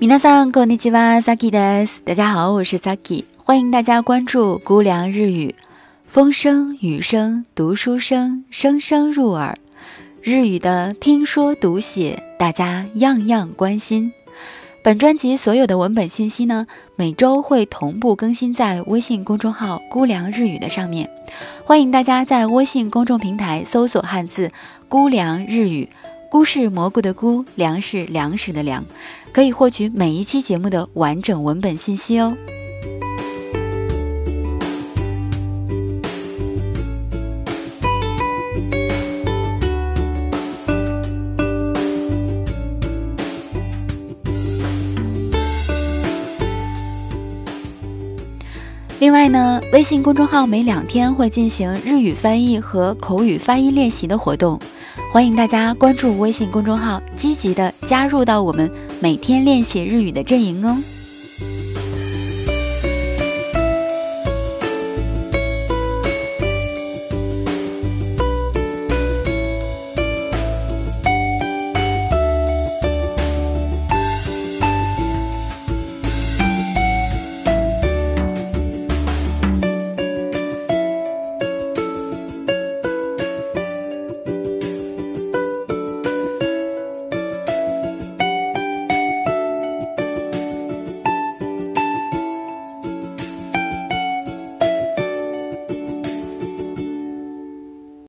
皆さんこんにちは、Saki です。大家好，我是 Saki，欢迎大家关注《姑凉日语》，风声、雨声、读书声，声声入耳。日语的听说读写，大家样样关心。本专辑所有的文本信息呢，每周会同步更新在微信公众号“姑凉日语”的上面，欢迎大家在微信公众平台搜索汉字“姑凉日语”， 菇是蘑菇的菇，粮是粮食的粮，可以获取每一期节目的完整文本信息哦。另外呢，微信公众号每两天会进行日语翻译和口语发音练习的活动，欢迎大家关注微信公众号，积极的加入到我们每天练习日语的阵营哦。